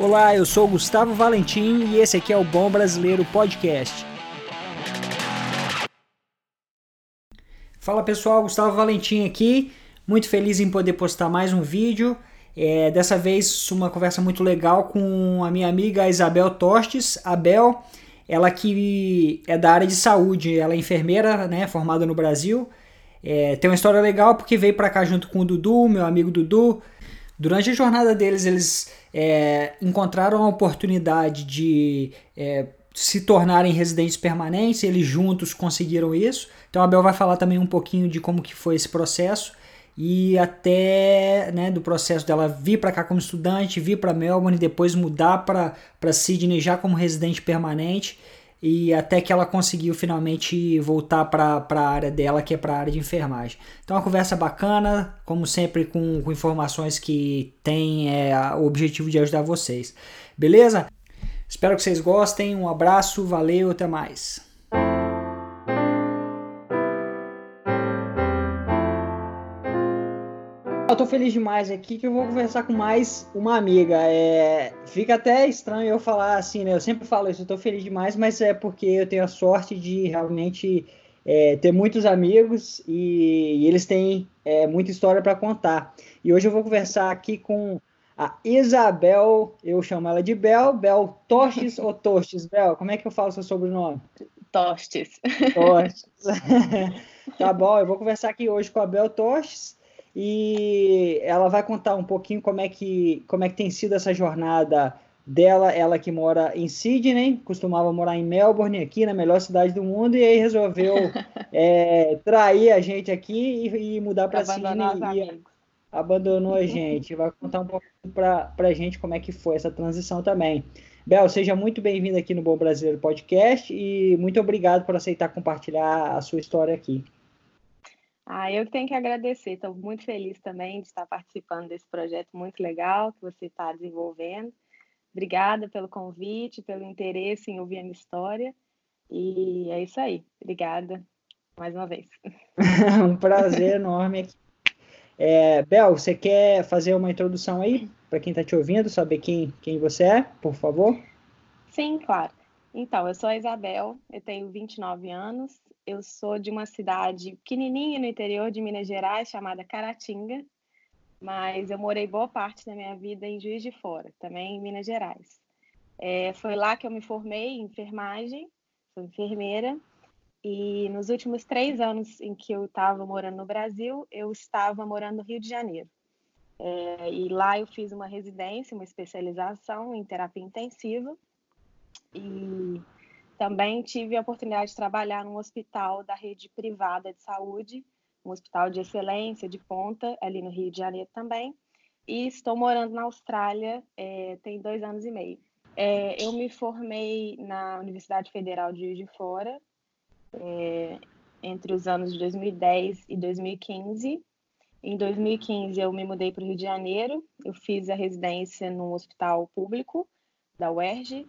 Olá, eu sou Gustavo Valentim e esse aqui é o Bom Brasileiro Podcast. Fala pessoal, Gustavo Valentim aqui, muito feliz em poder postar mais um vídeo. É, dessa vez uma conversa muito legal com a minha amiga Isabel Tostes. Abel, ela que é da área de saúde, ela é enfermeira, né, formada no Brasil. É, tem uma história legal porque veio para cá junto com o Dudu, meu amigo Dudu. Durante a jornada deles, eles é, encontraram a oportunidade de é, se tornarem residentes permanentes, eles juntos conseguiram isso. Então a Bel vai falar também um pouquinho de como que foi esse processo. E até né, do processo dela vir para cá como estudante, vir para Melbourne, depois mudar para Sydney já como residente permanente e até que ela conseguiu finalmente voltar para a área dela, que é para a área de enfermagem. Então, uma conversa bacana, como sempre, com, com informações que tem é, o objetivo de ajudar vocês. Beleza? Espero que vocês gostem. Um abraço, valeu, até mais. Tô feliz demais aqui que eu vou conversar com mais uma amiga. É, fica até estranho eu falar assim, né? Eu sempre falo isso, eu tô feliz demais, mas é porque eu tenho a sorte de realmente é, ter muitos amigos e, e eles têm é, muita história para contar. E hoje eu vou conversar aqui com a Isabel, eu chamo ela de Bel, Bel Tostes ou Tostes, Bel? Como é que eu falo seu sobrenome? Tostes. Tostes. tá bom, eu vou conversar aqui hoje com a Bel Tostes e ela vai contar um pouquinho como é que, como é que tem sido essa jornada dela, ela que mora em Sydney, costumava morar em Melbourne, aqui na melhor cidade do mundo, e aí resolveu é, trair a gente aqui e, e mudar para Sydney e abandonou a gente. Vai contar um pouco para a gente como é que foi essa transição também. Bel, seja muito bem-vinda aqui no Bom Brasileiro Podcast e muito obrigado por aceitar compartilhar a sua história aqui. Ah, eu tenho que agradecer. Estou muito feliz também de estar participando desse projeto muito legal que você está desenvolvendo. Obrigada pelo convite, pelo interesse em ouvir a minha história. E é isso aí. Obrigada mais uma vez. um prazer enorme aqui. É, Bel, você quer fazer uma introdução aí para quem está te ouvindo, saber quem, quem você é, por favor? Sim, claro. Então, eu sou a Isabel, eu tenho 29 anos, eu sou de uma cidade pequenininha no interior de Minas Gerais, chamada Caratinga, mas eu morei boa parte da minha vida em Juiz de Fora, também em Minas Gerais. É, foi lá que eu me formei em enfermagem, sou enfermeira, e nos últimos três anos em que eu estava morando no Brasil, eu estava morando no Rio de Janeiro. É, e lá eu fiz uma residência, uma especialização em terapia intensiva, e também tive a oportunidade de trabalhar num hospital da rede privada de saúde, um hospital de excelência, de ponta, ali no Rio de Janeiro também. E estou morando na Austrália é, tem dois anos e meio. É, eu me formei na Universidade Federal de Juiz de Fora é, entre os anos de 2010 e 2015. Em 2015, eu me mudei para o Rio de Janeiro. Eu fiz a residência no hospital público da UERJ,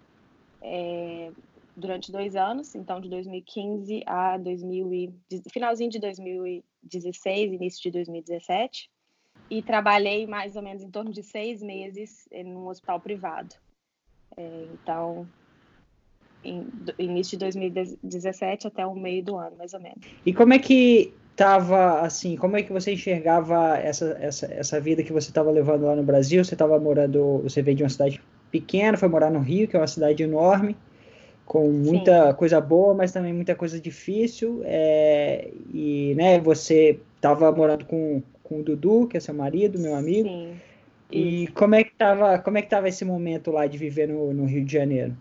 é, durante dois anos, então de 2015 a 2000 e, finalzinho de 2016, início de 2017, e trabalhei mais ou menos em torno de seis meses em um hospital privado. É, então, em, início de 2017 até o meio do ano, mais ou menos. E como é que estava assim, como é que você enxergava essa, essa, essa vida que você estava levando lá no Brasil? Você estava morando, você veio de uma cidade pequena, foi morar no Rio, que é uma cidade enorme com muita Sim. coisa boa, mas também muita coisa difícil. É, e né, você estava morando com, com o Dudu, que é seu marido, meu amigo. Sim. E como é que estava como é que tava esse momento lá de viver no, no Rio de Janeiro?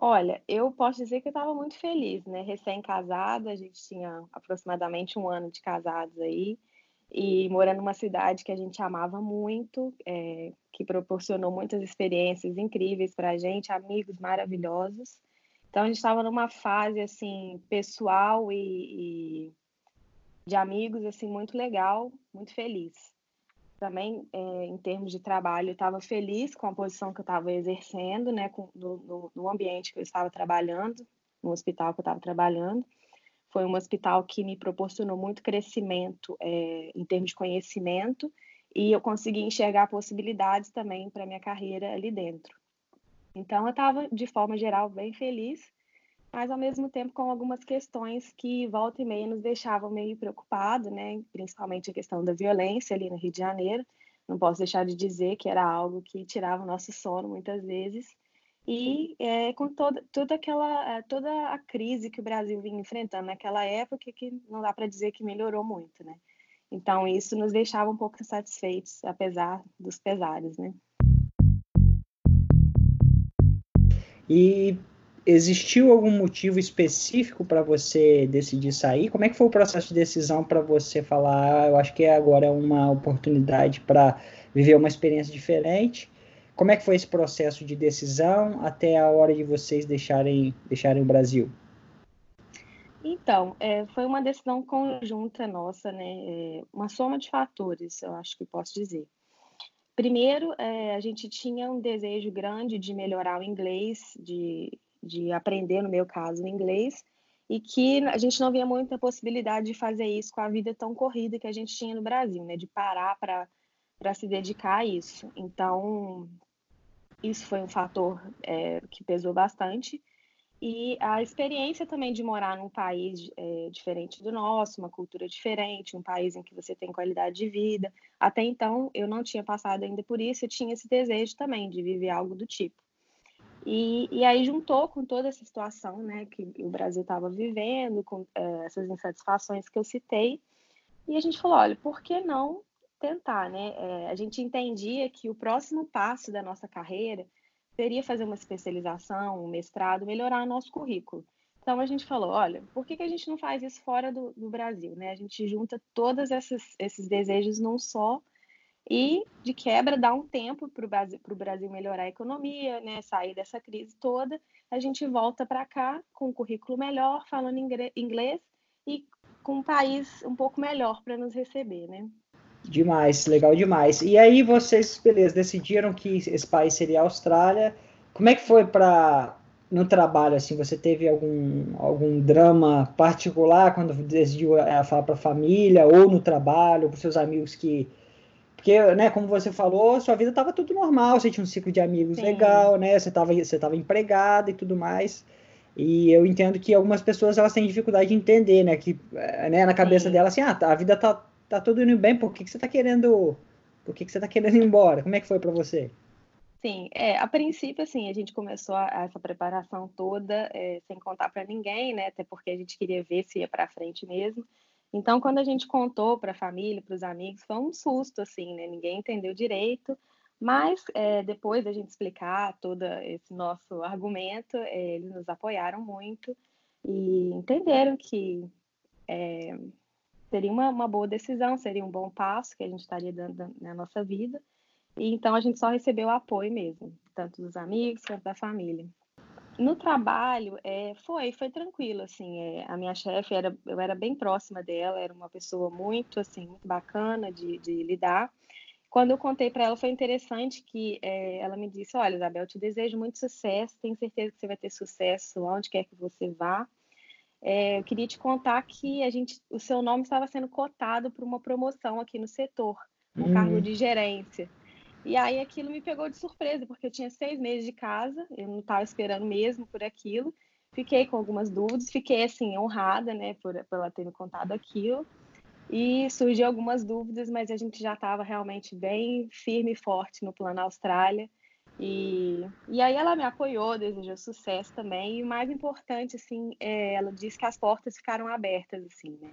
Olha, eu posso dizer que eu estava muito feliz, né? Recém-casada, a gente tinha aproximadamente um ano de casados aí e morando numa cidade que a gente amava muito, é, que proporcionou muitas experiências incríveis para a gente, amigos maravilhosos. Então a gente estava numa fase assim pessoal e, e, de amigos assim muito legal, muito feliz. Também é, em termos de trabalho, estava feliz com a posição que eu estava exercendo, né, com, no, no ambiente que eu estava trabalhando, no hospital que eu estava trabalhando. Foi um hospital que me proporcionou muito crescimento é, em termos de conhecimento e eu consegui enxergar possibilidades também para minha carreira ali dentro. Então, eu estava, de forma geral, bem feliz, mas ao mesmo tempo com algumas questões que volta e meia nos deixavam meio preocupados, né? Principalmente a questão da violência ali no Rio de Janeiro. Não posso deixar de dizer que era algo que tirava o nosso sono muitas vezes. E é, com toda, toda aquela toda a crise que o Brasil vinha enfrentando naquela época, que não dá para dizer que melhorou muito, né? Então isso nos deixava um pouco insatisfeitos, apesar dos pesares, né? E existiu algum motivo específico para você decidir sair? Como é que foi o processo de decisão para você falar, ah, eu acho que agora é uma oportunidade para viver uma experiência diferente? Como é que foi esse processo de decisão até a hora de vocês deixarem, deixarem o Brasil? Então, é, foi uma decisão conjunta nossa, né? É, uma soma de fatores, eu acho que posso dizer. Primeiro, é, a gente tinha um desejo grande de melhorar o inglês, de de aprender, no meu caso, o inglês, e que a gente não via muita possibilidade de fazer isso com a vida tão corrida que a gente tinha no Brasil, né? De parar para se dedicar a isso. Então, isso foi um fator é, que pesou bastante. E a experiência também de morar num país é, diferente do nosso, uma cultura diferente, um país em que você tem qualidade de vida. Até então, eu não tinha passado ainda por isso, eu tinha esse desejo também de viver algo do tipo. E, e aí juntou com toda essa situação né, que o Brasil estava vivendo, com é, essas insatisfações que eu citei, e a gente falou, olha, por que não tentar, né? É, a gente entendia que o próximo passo da nossa carreira seria fazer uma especialização, um mestrado, melhorar nosso currículo. Então a gente falou, olha, por que, que a gente não faz isso fora do, do Brasil, né? A gente junta todos esses, esses desejos num só e, de quebra, dá um tempo para o Brasil, Brasil melhorar a economia, né, sair dessa crise toda. A gente volta para cá com um currículo melhor, falando inglês e com um país um pouco melhor para nos receber, né? Demais, legal demais. E aí vocês, beleza, decidiram que esse país seria a Austrália. Como é que foi para no trabalho assim? Você teve algum algum drama particular quando decidiu é, falar para a família ou no trabalho, para seus amigos que porque, né, como você falou, sua vida estava tudo normal, você tinha um ciclo de amigos Sim. legal, né? Você estava você tava empregada e tudo mais. E eu entendo que algumas pessoas elas têm dificuldade de entender, né? Que eh, né, na cabeça Sim. dela assim, ah, tá, a vida tá, tá tudo indo bem, por que, que você tá querendo. Por que, que você tá querendo ir embora? Como é que foi para você? Sim, é, a princípio, assim, a gente começou a, a essa preparação toda é, sem contar para ninguém, né? Até porque a gente queria ver se ia para frente mesmo. Então, quando a gente contou para a família, para os amigos, foi um susto, assim, né? Ninguém entendeu direito, mas é, depois da gente explicar todo esse nosso argumento, é, eles nos apoiaram muito e entenderam que é, seria uma, uma boa decisão, seria um bom passo que a gente estaria dando na nossa vida. E então a gente só recebeu apoio mesmo, tanto dos amigos quanto da família. No trabalho, é, foi, foi tranquilo, assim, é, a minha chefe, era, eu era bem próxima dela, era uma pessoa muito, assim, muito bacana de, de lidar. Quando eu contei para ela, foi interessante que é, ela me disse, olha, Isabel, eu te desejo muito sucesso, tenho certeza que você vai ter sucesso onde quer que você vá. É, eu queria te contar que a gente, o seu nome estava sendo cotado para uma promoção aqui no setor, um uhum. cargo de gerência. E aí aquilo me pegou de surpresa, porque eu tinha seis meses de casa, eu não estava esperando mesmo por aquilo. Fiquei com algumas dúvidas, fiquei assim honrada, né, por, por ela ter me contado aquilo. E surgiu algumas dúvidas, mas a gente já estava realmente bem firme e forte no plano Austrália. E, e aí ela me apoiou, desejou sucesso também. E o mais importante, assim, é, ela disse que as portas ficaram abertas, assim, né?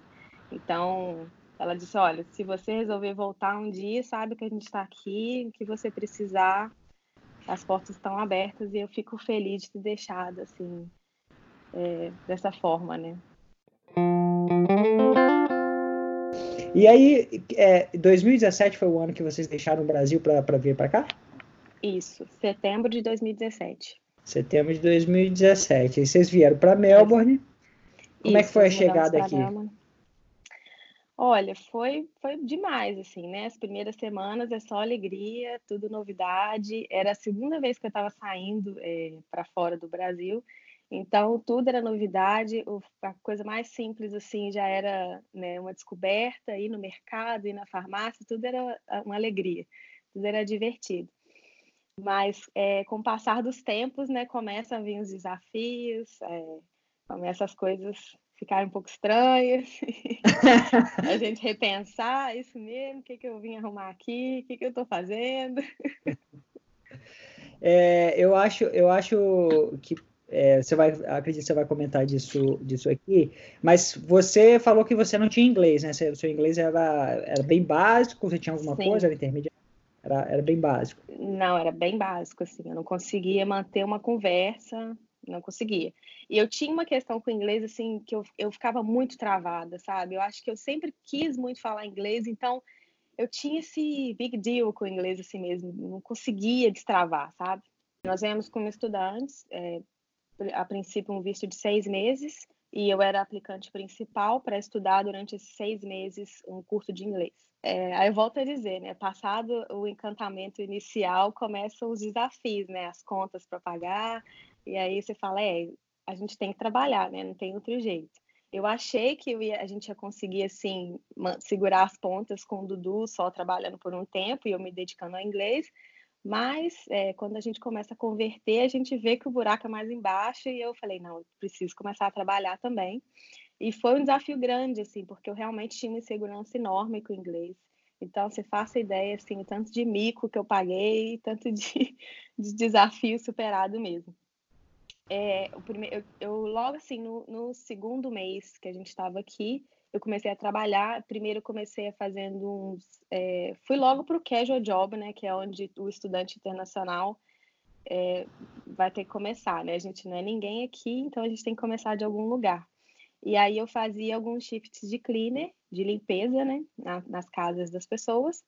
Então, ela disse: Olha, se você resolver voltar um dia, sabe que a gente está aqui, o que você precisar, as portas estão abertas e eu fico feliz de ter deixado assim, é, dessa forma, né? E aí, é, 2017 foi o ano que vocês deixaram o Brasil para vir para cá? Isso, setembro de 2017. Setembro de 2017. E vocês vieram para Melbourne. Como Isso, é que foi a chegada aqui? Melbourne. Olha, foi foi demais, assim, né, as primeiras semanas é só alegria, tudo novidade. Era a segunda vez que eu estava saindo, eh, para fora do Brasil, Então, tudo era novidade, a coisa mais simples, assim, já era né, uma descoberta, ir no mercado, ir na farmácia, tudo era uma alegria, tudo era divertido. Mas, é, com o passar dos tempos, né, começam a vir os desafios, é, começam as coisas ficarem um pouco estranhas, a gente repensar, isso mesmo, o que, que eu vim arrumar aqui, o que, que eu estou fazendo. É, eu acho, eu acho que é, você vai, acredito que você vai comentar disso, disso aqui, mas você falou que você não tinha inglês, né? Seu, seu inglês era, era bem básico, você tinha alguma Sim. coisa, era intermediário? Era, era bem básico. Não, era bem básico, assim, eu não conseguia manter uma conversa, não conseguia. E eu tinha uma questão com o inglês, assim, que eu, eu ficava muito travada, sabe? Eu acho que eu sempre quis muito falar inglês, então eu tinha esse big deal com o inglês assim mesmo, não conseguia destravar, sabe? Nós viemos como estudantes, é, a princípio um visto de seis meses, e eu era aplicante principal para estudar durante esses seis meses um curso de inglês. É, aí eu volto a dizer, né? Passado o encantamento inicial, começam os desafios, né? As contas para pagar, e aí você fala, é, a gente tem que trabalhar, né? Não tem outro jeito. Eu achei que ia, a gente ia conseguir, assim, segurar as pontas com o Dudu só trabalhando por um tempo e eu me dedicando ao inglês, mas é, quando a gente começa a converter, a gente vê que o buraco é mais embaixo e eu falei, não, eu preciso começar a trabalhar também. E foi um desafio grande, assim, porque eu realmente tinha uma insegurança enorme com o inglês. Então, você faça ideia, assim, tanto de mico que eu paguei, tanto de, de desafio superado mesmo é, o primeiro, eu, eu, logo assim, no, no, segundo mês que a gente estava aqui, eu comecei a trabalhar. Primeiro comecei a fazendo uns. É, fui logo para o casual job, né? Que é onde o estudante internacional é, vai ter que começar, né? A gente não é ninguém aqui, então a gente tem que começar de algum lugar. E aí eu fazia alguns shifts de cleaner, de limpeza, né? Na, nas casas das pessoas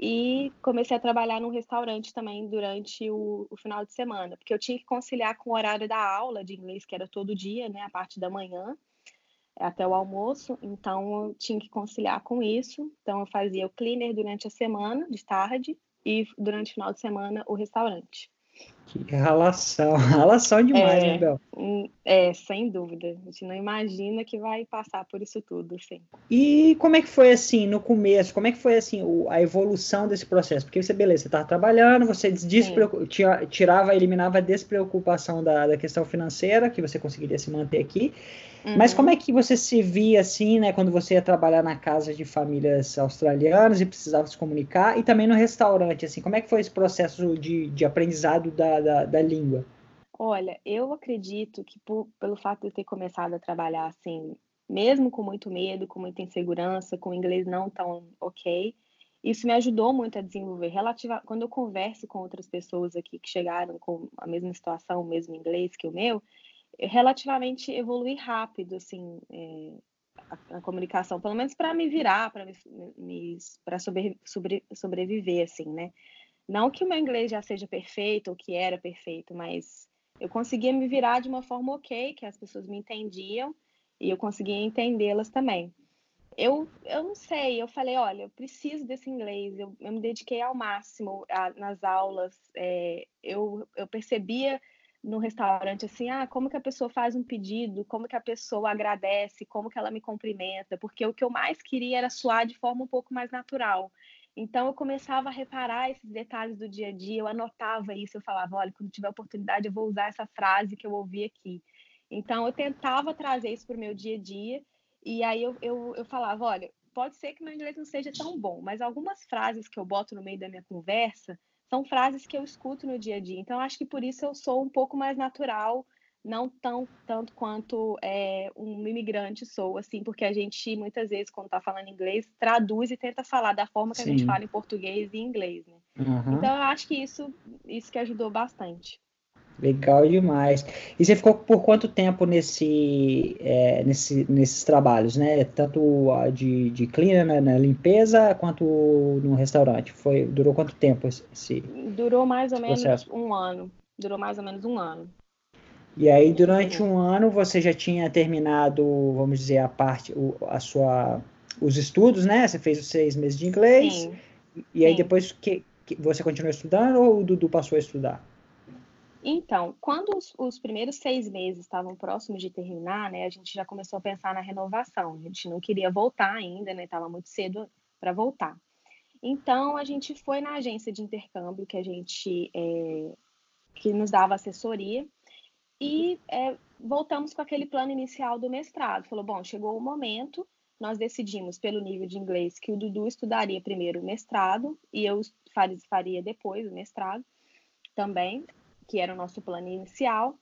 e comecei a trabalhar num restaurante também durante o, o, final de semana, porque eu tinha que conciliar com o horário da aula de inglês, que era todo dia, né, a parte da manhã até o almoço, então eu tinha que conciliar com isso. Então eu fazia o cleaner durante a semana, de tarde, e durante o final de semana o restaurante. Que relação, relação demais, é, né, Bel? É, sem dúvida. A gente não imagina que vai passar por isso tudo, sim. E como é que foi assim no começo? Como é que foi assim a evolução desse processo? Porque você, beleza, você estava trabalhando, você tirava, eliminava a despreocupação da, da questão financeira, que você conseguiria se manter aqui. Uhum. Mas como é que você se via assim, né, quando você ia trabalhar na casa de famílias australianas e precisava se comunicar, e também no restaurante, assim, como é que foi esse processo de, de aprendizado da, da, da língua? Olha, eu acredito que por, pelo fato de eu ter começado a trabalhar assim, mesmo com muito medo, com muita insegurança, com o inglês não tão ok, isso me ajudou muito a desenvolver. Relativa, quando eu converso com outras pessoas aqui que chegaram com a mesma situação, o mesmo inglês que o meu, relativamente evolui rápido, assim, é, a, a, comunicação, pelo menos para me virar, para me, me para sobre, sobre, sobreviver, assim, né? Não que o meu inglês já seja perfeito ou que era perfeito, mas eu conseguia me virar de uma forma ok, que as pessoas me entendiam e eu conseguia entendê-las também. Eu, eu não sei, eu falei, olha, eu preciso desse inglês, eu, eu me dediquei ao máximo a, nas aulas, é, eu, eu percebia no restaurante assim, ah, como que a pessoa faz um pedido, como que a pessoa agradece, como que ela me cumprimenta, porque o que eu mais queria era soar de forma um pouco mais natural. Então eu começava a reparar esses detalhes do dia a dia, eu anotava isso, eu falava, olha, quando tiver oportunidade eu vou usar essa frase que eu ouvi aqui. Então eu tentava trazer isso para o meu dia a dia, e aí eu, eu, eu falava, olha, pode ser que meu inglês não seja tão bom, mas algumas frases que eu boto no meio da minha conversa, são frases que eu escuto no dia a dia. Então, acho que por isso eu sou um pouco mais natural, não tão tanto quanto é, um imigrante sou, assim, porque a gente muitas vezes, quando está falando inglês, traduz e tenta falar da forma que Sim. a gente fala em português e inglês, né? Uhum. Então, eu acho que isso, isso que ajudou bastante. Legal demais. E você ficou por quanto tempo nesse, é, nesse, nesses trabalhos, né? Tanto de, de cleaner, né, na limpeza, quanto no restaurante? Foi, durou quanto tempo esse Durou mais ou menos processo? um ano. Durou mais ou menos um ano. E aí, durante um ano, você já tinha terminado, vamos dizer, a parte, a sua, os estudos, né? Você fez os seis meses de inglês. Sim. E aí, Sim. depois, que, que, você continuou estudando ou o Dudu passou a estudar? Então, quando os, os, primeiros seis meses estavam próximos de terminar, né, a gente já começou a pensar na renovação. A gente não queria voltar ainda, né? Estava muito cedo para voltar. Então, a gente foi na agência de intercâmbio que a gente é, que nos dava assessoria e é, voltamos com aquele plano inicial do mestrado. Falou, bom, chegou o momento, nós decidimos pelo nível de inglês que o Dudu estudaria primeiro o mestrado e eu faria depois o mestrado também, que era o nosso plano inicial.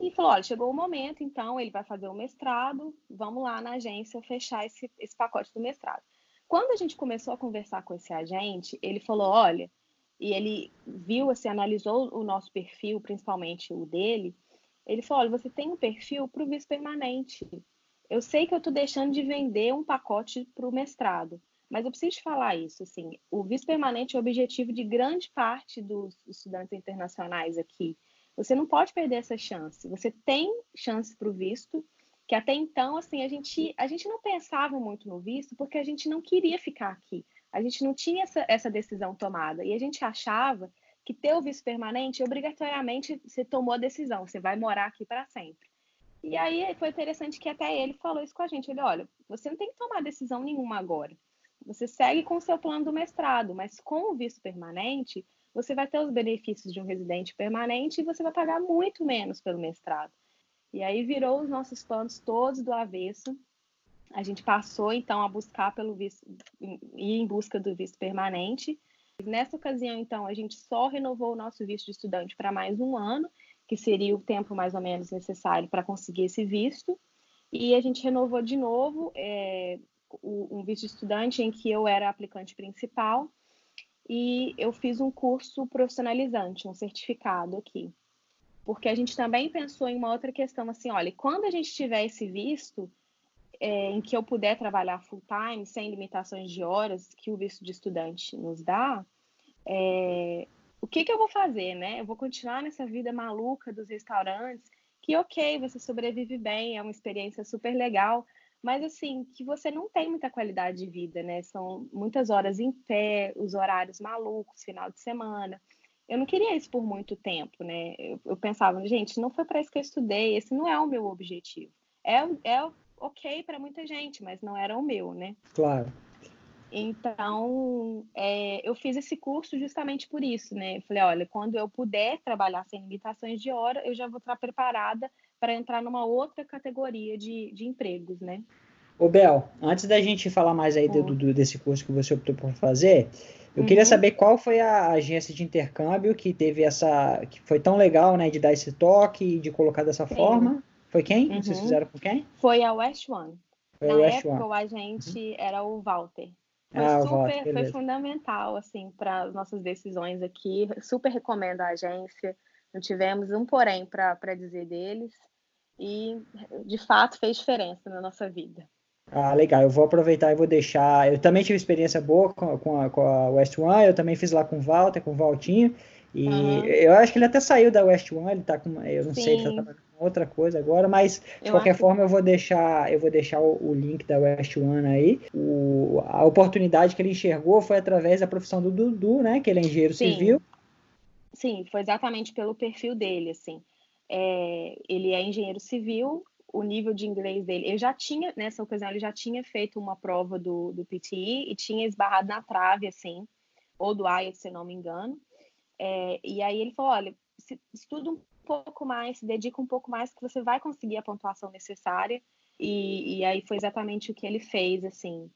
E falou: olha, chegou o momento, então ele vai fazer o mestrado, vamos lá na agência fechar esse, esse pacote do mestrado. Quando a gente começou a conversar com esse agente, ele falou: olha, e ele viu, assim, analisou o nosso perfil, principalmente o dele. Ele falou: olha, você tem um perfil para o vice permanente. Eu sei que eu estou deixando de vender um pacote para o mestrado, mas eu preciso te falar isso. Assim, o vice permanente é o objetivo de grande parte dos estudantes internacionais aqui. Você não pode perder essa chance. Você tem chance para o visto que até então, assim, a gente, a gente não pensava muito no visto porque a gente não queria ficar aqui. A gente não tinha essa, essa decisão tomada. E a gente achava que ter o visto permanente, obrigatoriamente, você tomou a decisão, você vai morar aqui para sempre. E aí foi interessante que até ele falou isso com a gente. Ele, olha, você não tem que tomar decisão nenhuma agora. Você segue com o seu plano do mestrado, mas com o visto permanente, você vai ter os benefícios de um residente permanente e você vai pagar muito menos pelo mestrado. E aí virou os nossos planos todos do avesso. A gente passou então a buscar pelo visto ir em busca do visto permanente. Nessa ocasião, então, a gente só renovou o nosso visto de estudante para mais um ano, que seria o tempo mais ou menos necessário para conseguir esse visto. E a gente renovou de novo é, um visto de estudante em que eu era aplicante principal e eu fiz um curso profissionalizante, um certificado aqui porque a gente também pensou em uma outra questão, assim, olha, quando a gente tiver esse visto, é, em que eu puder trabalhar full time, sem limitações de horas que o visto de estudante nos dá, é, o que, que eu vou fazer, né? Eu vou continuar nessa vida maluca dos restaurantes, que ok, você sobrevive bem, é uma experiência super legal, mas assim, que você não tem muita qualidade de vida, né? São muitas horas em pé, os horários malucos, final de semana eu não queria isso por muito tempo, né? Eu, eu pensava, gente, não foi para isso que eu estudei, esse não é o meu objetivo. É, é ok para muita gente, mas não era o meu, né? Claro. Então, é, eu fiz esse curso justamente por isso, né? Eu falei, olha, quando eu puder trabalhar sem limitações de hora, eu já vou estar preparada para entrar numa outra categoria de, de empregos, né? Ô, Bel, antes da gente falar mais aí do, do, desse curso que você optou por fazer, eu uhum. queria saber qual foi a agência de intercâmbio que teve essa. que foi tão legal, né? De dar esse toque e de colocar dessa Sim. forma. Foi quem? Uhum. Vocês fizeram com quem? Foi a West One. Foi Na West época, One. o agente uhum. era o Walter. Foi ah, super, foi fundamental, assim, para as nossas decisões aqui. Super recomendo a agência. Não tivemos um porém para dizer deles. E, de fato, fez diferença na nossa vida. Ah, legal. Eu vou aproveitar e vou deixar. Eu também tive experiência boa com, com, a, com a West One. Eu também fiz lá com o Walter, com o Valtinho. E uhum. eu acho que ele até saiu da West One. Ele tá com. Eu não Sim. sei, ele tá outra coisa agora, mas de eu qualquer forma eu vou deixar, eu vou deixar o, o, link da West One aí. O, a oportunidade que ele enxergou foi através da profissão do Dudu, né? Que ele é engenheiro Sim. civil. Sim, foi exatamente pelo perfil dele, assim. É, ele é engenheiro civil o nível de inglês dele. Eu já tinha, nessa ocasião, ele já tinha feito uma prova do, do PTE e tinha esbarrado na trave, assim, ou do IELTS, se não me engano. É, e aí ele falou, olha, se, estuda um pouco mais, se dedica um pouco mais, que você vai conseguir a pontuação necessária. E, e aí foi exatamente o que ele fez, assim.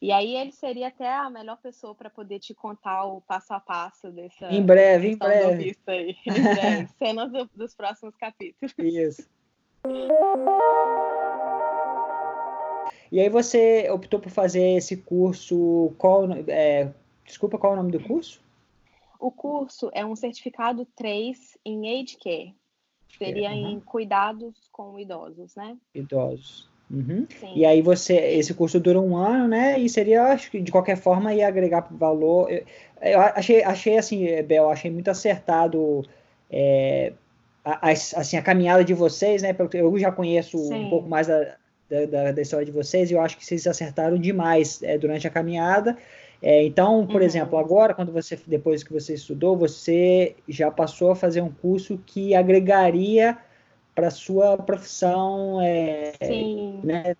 E aí ele seria até a melhor pessoa para poder te contar o passo a passo dessa. Em breve, em breve. Aí. Em breve. Cenas do, dos próximos capítulos. Isso. E aí você optou por fazer esse curso, qual, é, desculpa, qual é o nome do curso? O curso é um certificado 3 em Age Care. Seria uhum. em cuidados com idosos, né? Idosos. Uhum. E aí você, esse curso dura um ano, né? E seria, acho que de qualquer forma ia agregar valor. Eu, eu achei, achei assim, Bel, achei muito acertado é, a, assim, a caminhada de vocês, né? Eu já conheço Sim. um pouco mais da, da, da, história de vocês e eu acho que vocês acertaram demais é, durante a caminhada. É, então, por uhum. exemplo, agora, quando você, depois que você estudou, você já passou a fazer um curso que agregaria para sua profissão é, né,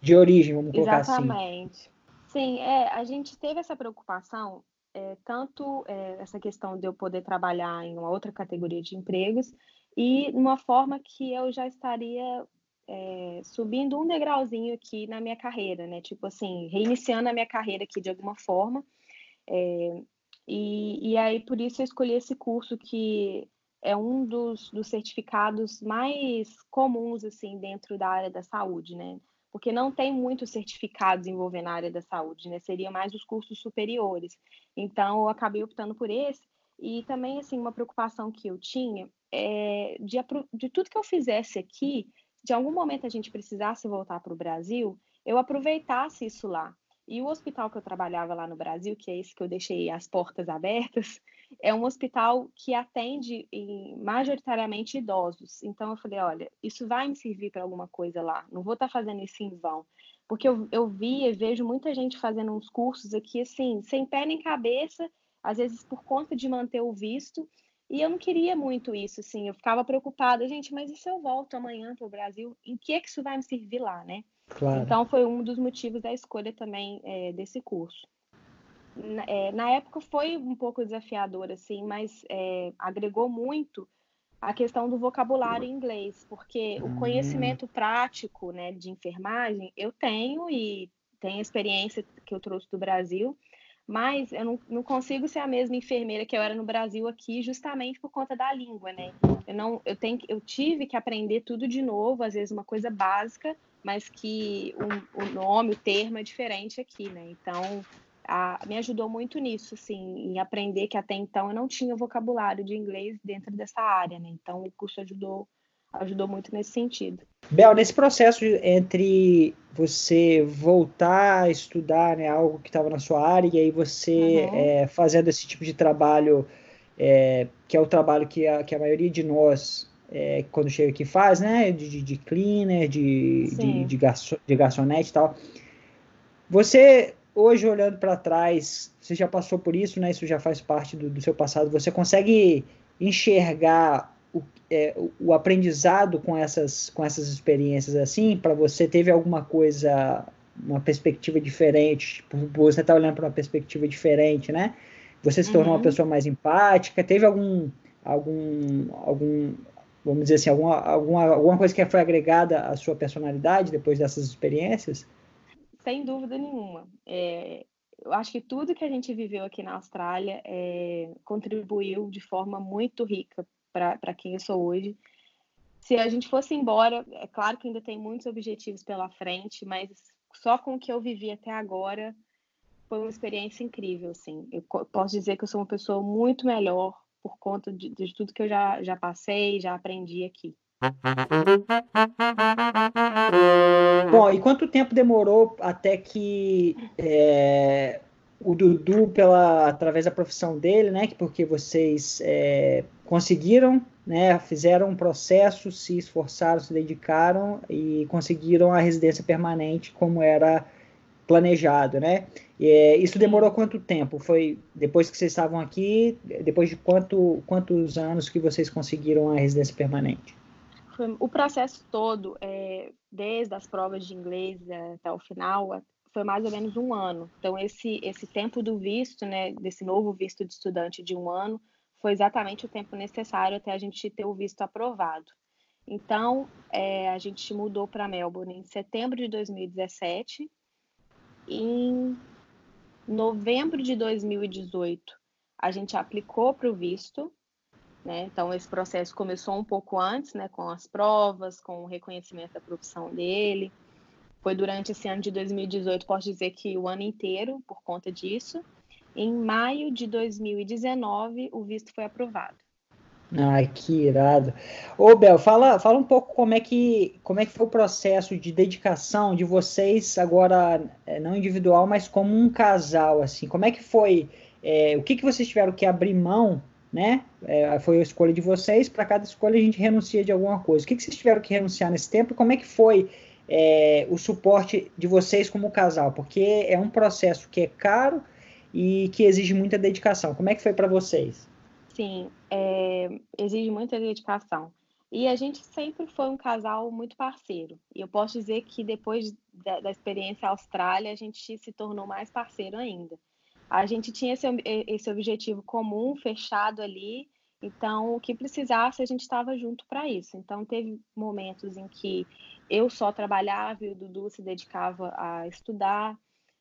de origem, vamos colocar Exatamente. assim. Exatamente. Sim, é, a gente teve essa preocupação, é, tanto é, essa questão de eu poder trabalhar em uma outra categoria de empregos, e uma forma que eu já estaria é, subindo um degrauzinho aqui na minha carreira, né? Tipo assim, reiniciando a minha carreira aqui de alguma forma. É, e, e aí, por isso, eu escolhi esse curso que é um dos, dos certificados mais comuns, assim, dentro da área da saúde, né? Porque não tem muitos certificados envolvendo a área da saúde, né? Seria mais os cursos superiores. Então, eu acabei optando por esse. E também, assim, uma preocupação que eu tinha é de, de tudo que eu fizesse aqui, de algum momento a gente precisasse voltar para o Brasil, eu aproveitasse isso lá. E o hospital que eu trabalhava lá no Brasil, que é esse que eu deixei as portas abertas, é um hospital que atende em, majoritariamente idosos. Então eu falei, olha, isso vai me servir para alguma coisa lá. Não vou estar tá fazendo isso em vão. Porque eu, eu vi e vejo muita gente fazendo uns cursos aqui, assim, sem pé nem cabeça, às vezes por conta de manter o visto, e eu não queria muito isso, assim, eu ficava preocupada, gente, mas e se eu volto amanhã para o Brasil, em que é que isso vai me servir lá, né? Claro. Então foi um dos motivos da escolha também é, desse curso. Na, é, na, época foi um pouco desafiador, assim, mas é, agregou muito a questão do vocabulário em inglês, porque o hum. conhecimento prático, né, de enfermagem eu tenho e tenho a experiência que eu trouxe do Brasil, mas eu não, não, consigo ser a mesma enfermeira que eu era no Brasil aqui, justamente por conta da língua, né? Eu não, eu tenho, eu tive que aprender tudo de novo, às vezes uma coisa básica, mas que o, o nome, o termo é diferente aqui, né? Então, a, me ajudou muito nisso, assim, em aprender que até então eu não tinha vocabulário de inglês dentro dessa área, né? Então, o curso ajudou ajudou muito nesse sentido. Bel, nesse processo entre você voltar a estudar né, algo que estava na sua área e aí você uhum. é, fazendo esse tipo de trabalho, é, que é o trabalho que a, que a maioria de nós, é, quando chega aqui, faz, né? De, de, de cleaner, de, de, de, garço, de garçonete e tal. Você, hoje, olhando para trás, você já passou por isso, né? Isso já faz parte do, do seu passado. Você consegue enxergar é, o aprendizado com essas, com essas experiências assim, para você teve alguma coisa, uma perspectiva diferente, tipo, você está olhando para uma perspectiva diferente, né? Você se tornou uhum. uma pessoa mais empática, teve algum, algum, algum vamos dizer assim, alguma, alguma, alguma coisa que foi agregada à sua personalidade depois dessas experiências? Sem dúvida nenhuma. É, eu acho que tudo que a gente viveu aqui na Austrália é, contribuiu de forma muito rica para quem eu sou hoje. Se a gente fosse embora, é claro que ainda tem muitos objetivos pela frente, mas só com o que eu vivi até agora foi uma experiência incrível, assim. Eu posso dizer que eu sou uma pessoa muito melhor por conta de, de tudo que eu já, já passei, já aprendi aqui. Bom, e quanto tempo demorou até que é, o Dudu, pela, através da profissão dele, né, porque vocês é, conseguiram, né, fizeram um processo, se esforçaram, se dedicaram e conseguiram a residência permanente como era planejado, né? É, isso demorou quanto tempo? Foi depois que vocês estavam aqui? Depois de quanto, quantos anos que vocês conseguiram a residência permanente? O processo todo, é, desde as provas de inglês até o final, foi mais ou menos um ano. Então, esse, esse tempo do visto, né, desse novo visto de estudante de um ano, foi exatamente o tempo necessário até a gente ter o visto aprovado. Então, é, a gente mudou para Melbourne em setembro de 2017. Em novembro de 2018, a gente aplicou para o visto. Né? Então, esse processo começou um pouco antes, né, com as provas, com o reconhecimento da profissão dele foi durante esse ano de 2018, posso dizer que o ano inteiro, por conta disso. Em maio de 2019, o visto foi aprovado. Ai, que irado. Ô, Bel, fala, fala um pouco como é, que, como é que foi o processo de dedicação de vocês, agora é, não individual, mas como um casal, assim. Como é que foi, é, o que, que vocês tiveram que abrir mão, né? É, foi a escolha de vocês, para cada escolha a gente renuncia de alguma coisa. O que, que vocês tiveram que renunciar nesse tempo? Como é que foi é, o suporte de vocês como casal, porque é um processo que é caro e que exige muita dedicação. Como é que foi para vocês? Sim, é, exige muita dedicação. E a gente sempre foi um casal muito parceiro. E eu posso dizer que depois da, da experiência Austrália, a gente se tornou mais parceiro ainda. A gente tinha esse, esse objetivo comum, fechado ali, então, o que precisasse, a gente estava junto para isso. Então, teve momentos em que eu só trabalhava e o Dudu se dedicava a estudar.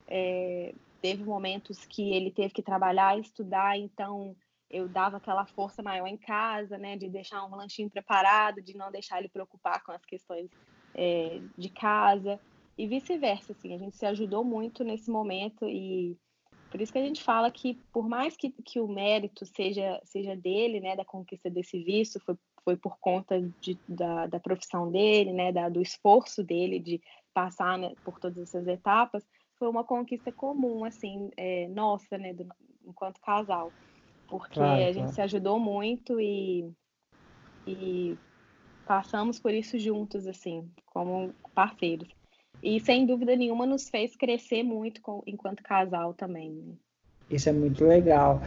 É, teve momentos que ele teve que trabalhar e estudar, então eu dava aquela força maior em casa, né, de deixar um lanchinho preparado, de não deixar ele preocupar com as questões é, de casa e vice-versa, assim, a gente se ajudou muito nesse momento e por isso que a gente fala que por mais que, que o mérito seja seja dele, né, da conquista desse visto, foi, foi por conta de, da, da profissão dele, né, da, do esforço dele de passar né, por todas essas etapas, foi uma conquista comum, assim, é, nossa, né, do, enquanto casal porque claro, a gente claro. se ajudou muito e, e passamos por isso juntos, assim, como parceiros. E sem dúvida nenhuma nos fez crescer muito com, enquanto casal também. Né? Isso é muito legal.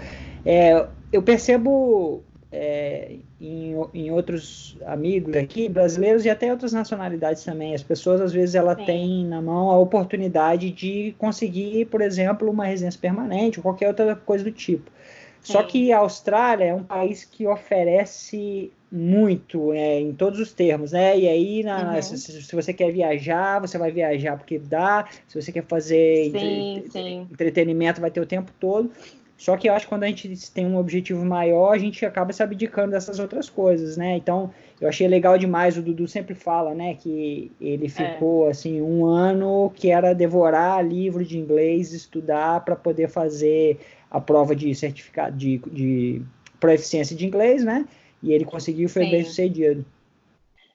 É, eu percebo é, em, em outros amigos aqui, brasileiros e até outras nacionalidades também, as pessoas às vezes ela têm na mão a oportunidade de conseguir, por exemplo, uma residência permanente ou qualquer outra coisa do tipo. Só que a Austrália é um país que oferece muito é, em todos os termos, né? E aí, na, uhum. se, se, você quer viajar, você vai viajar porque dá. Se você quer fazer sim, entre, sim. entretenimento, vai ter o tempo todo. Só que eu acho que quando a gente tem um objetivo maior, a gente acaba se abdicando dessas outras coisas, né? Então, eu achei legal demais, o Dudu sempre fala, né, que ele é. ficou, é. assim, um ano que era devorar livro de inglês, estudar para poder fazer a prova de certificado de, de proficiência de inglês, né? E ele conseguiu, foi Sim. bem sucedido.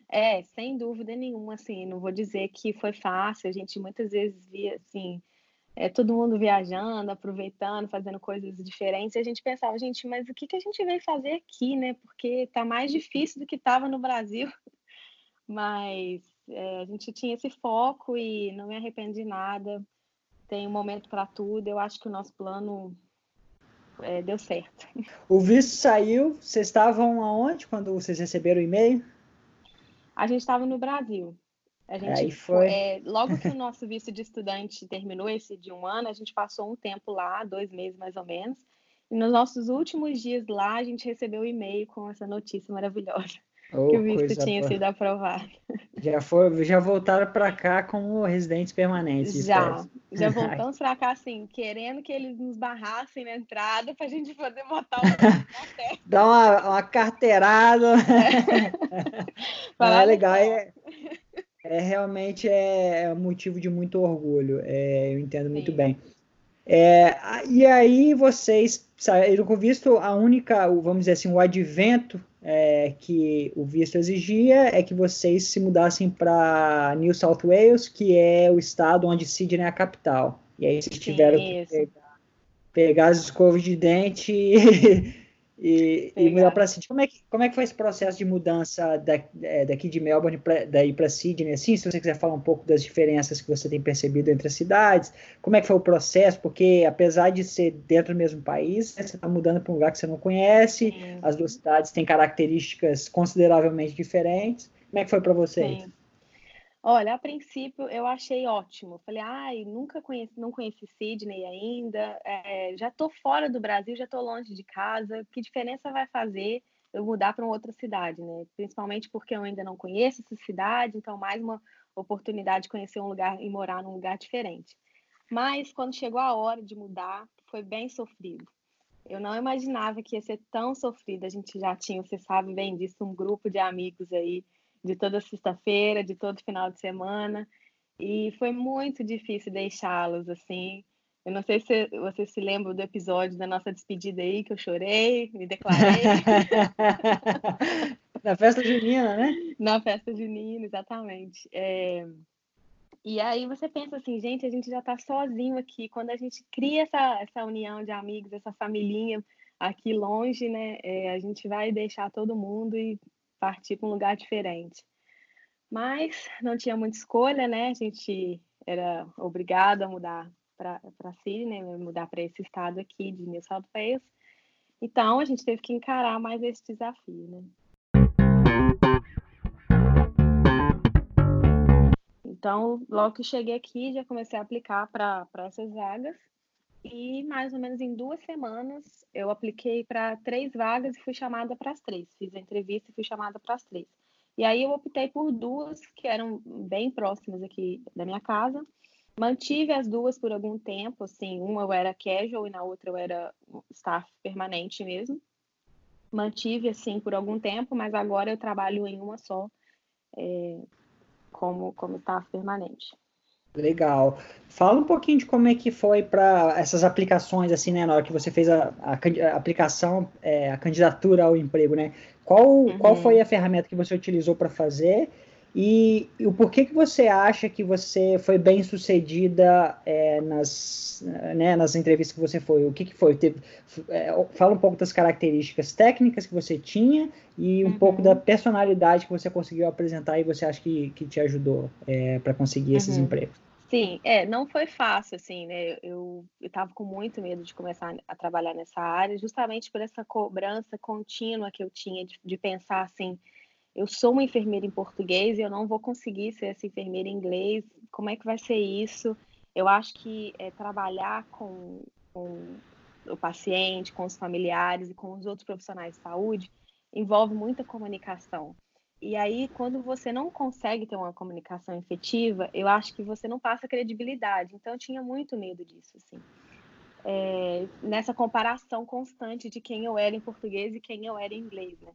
É, sem dúvida nenhuma, assim, não vou dizer que foi fácil, a gente muitas vezes via, assim, é, todo mundo viajando, aproveitando, fazendo coisas diferentes, e a gente pensava, gente, mas o que, que a gente veio fazer aqui, né? Porque tá mais difícil do que estava no Brasil. Mas é, a gente tinha esse foco e não me arrependo de nada. Tem um momento para tudo. Eu acho que o nosso plano é, deu certo. O visto saiu, vocês estavam aonde quando vocês receberam o e-mail? A gente estava no Brasil. A gente Aí foi. É, logo que o nosso visto de estudante terminou, esse de um ano, a gente passou um tempo lá, dois meses mais ou menos. E nos nossos últimos dias lá, a gente recebeu o um e-mail com essa notícia maravilhosa. Oh, que o visto tinha sido aprovado. Já, foi, já voltaram para cá como residentes permanentes. Já, já voltamos para cá, assim, querendo que eles nos barrassem na entrada para a gente poder botar o Dar uma, uma carteirada. É. ah, legal. É, é, realmente é, é motivo de muito orgulho. É, eu entendo Sim. muito bem. É, e aí vocês saíram com visto, a única, vamos dizer assim, o advento é, que o visto exigia é que vocês se mudassem para New South Wales, que é o estado onde Sydney é a capital. E aí vocês tiveram que pegar, pegar as escovas de dente e, e, e mudar para Sydney. Como é, que, como é que foi esse processo de mudança da, é, daqui de Melbourne pra, daí para Sydney? Assim, se você quiser falar um pouco das diferenças que você tem percebido entre as cidades, como é que foi o processo? Porque apesar de ser dentro do mesmo país, né, você está mudando para um lugar que você não conhece, Sim. as duas cidades têm características consideravelmente diferentes. Como é que foi para vocês? Sim. Olha, a princípio eu achei ótimo. Falei, ai, nunca conheci, não conheci Sydney ainda, é, já estou fora do Brasil, já estou longe de casa. Que diferença vai fazer eu mudar para uma outra cidade, né? Principalmente porque eu ainda não conheço essa cidade, então mais uma oportunidade de conhecer um lugar e morar num lugar diferente. Mas quando chegou a hora de mudar, foi bem sofrido. Eu não imaginava que ia ser tão sofrido. A gente já tinha, você sabe bem disso, um grupo de amigos aí de toda sexta-feira, de todo final de semana. E foi muito difícil deixá-los assim. Eu não sei se você se lembra do episódio da nossa despedida aí, que eu chorei, me declarei. Na festa junina, né? Na festa junina, exatamente. É... E aí você pensa assim, gente, a gente já está sozinho aqui. Quando a gente cria essa, essa união de amigos, essa familhinha aqui longe, né? É, a gente vai deixar todo mundo e partir para um lugar diferente. Mas não tinha muita escolha, né? A gente era obrigado a mudar para Sydney, né, mudar para esse estado aqui de New South Wales. Então, a gente teve que encarar mais esse desafio, né? Então, logo que cheguei aqui, já comecei a aplicar para essas vagas. E mais ou menos em duas semanas eu apliquei para três vagas e fui chamada para as três. Fiz a entrevista e fui chamada para as três. E aí eu optei por duas que eram bem próximas aqui da minha casa. Mantive as duas por algum tempo, assim, uma eu era casual e na outra eu era staff permanente mesmo. Mantive assim por algum tempo, mas agora eu trabalho em uma só, é, como, como staff permanente. Legal. Fala um pouquinho de como é que foi para essas aplicações, assim, né, na hora que você fez a, a, a aplicação, é, a candidatura ao emprego, né? Qual, uhum. qual foi a ferramenta que você utilizou para fazer e, e, o porquê que você acha que você foi bem sucedida é, nas, né, nas entrevistas que você foi? O que, que foi? Teve, é, fala um pouco das características técnicas que você tinha e um uhum. pouco da personalidade que você conseguiu apresentar e você acha que, que te ajudou é, para conseguir esses uhum. empregos. Sim, é, não foi fácil, assim, né? Eu estava com muito medo de começar a trabalhar nessa área, justamente por essa cobrança contínua que eu tinha de, de pensar assim eu sou uma enfermeira em português e eu não vou conseguir ser essa enfermeira em inglês, como é que vai ser isso? Eu acho que é, trabalhar com, com o paciente, com os familiares e com os outros profissionais de saúde envolve muita comunicação. E aí, quando você não consegue ter uma comunicação efetiva, eu acho que você não passa credibilidade. Então, eu tinha muito medo disso, assim. É, nessa comparação constante de quem eu era em português e quem eu era em inglês, né?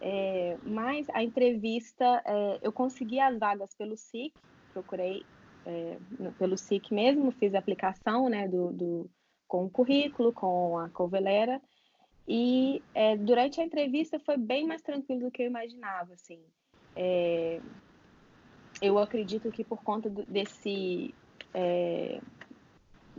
É, mas a entrevista, é, eu consegui as vagas pelo SIC, procurei é, pelo SIC mesmo, fiz a aplicação né, do, do, com o currículo, com a Covelera, e é, durante a entrevista foi bem mais tranquilo do que eu imaginava, assim. É, eu acredito que por conta desse é,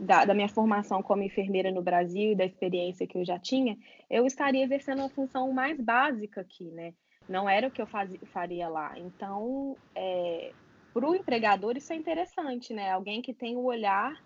da, da, minha formação como enfermeira no Brasil e da experiência que eu já tinha, eu estaria exercendo uma função mais básica aqui, né? Não era o que eu fazia, faria lá. Então, é, para o empregador, isso é interessante, né? Alguém que tem o olhar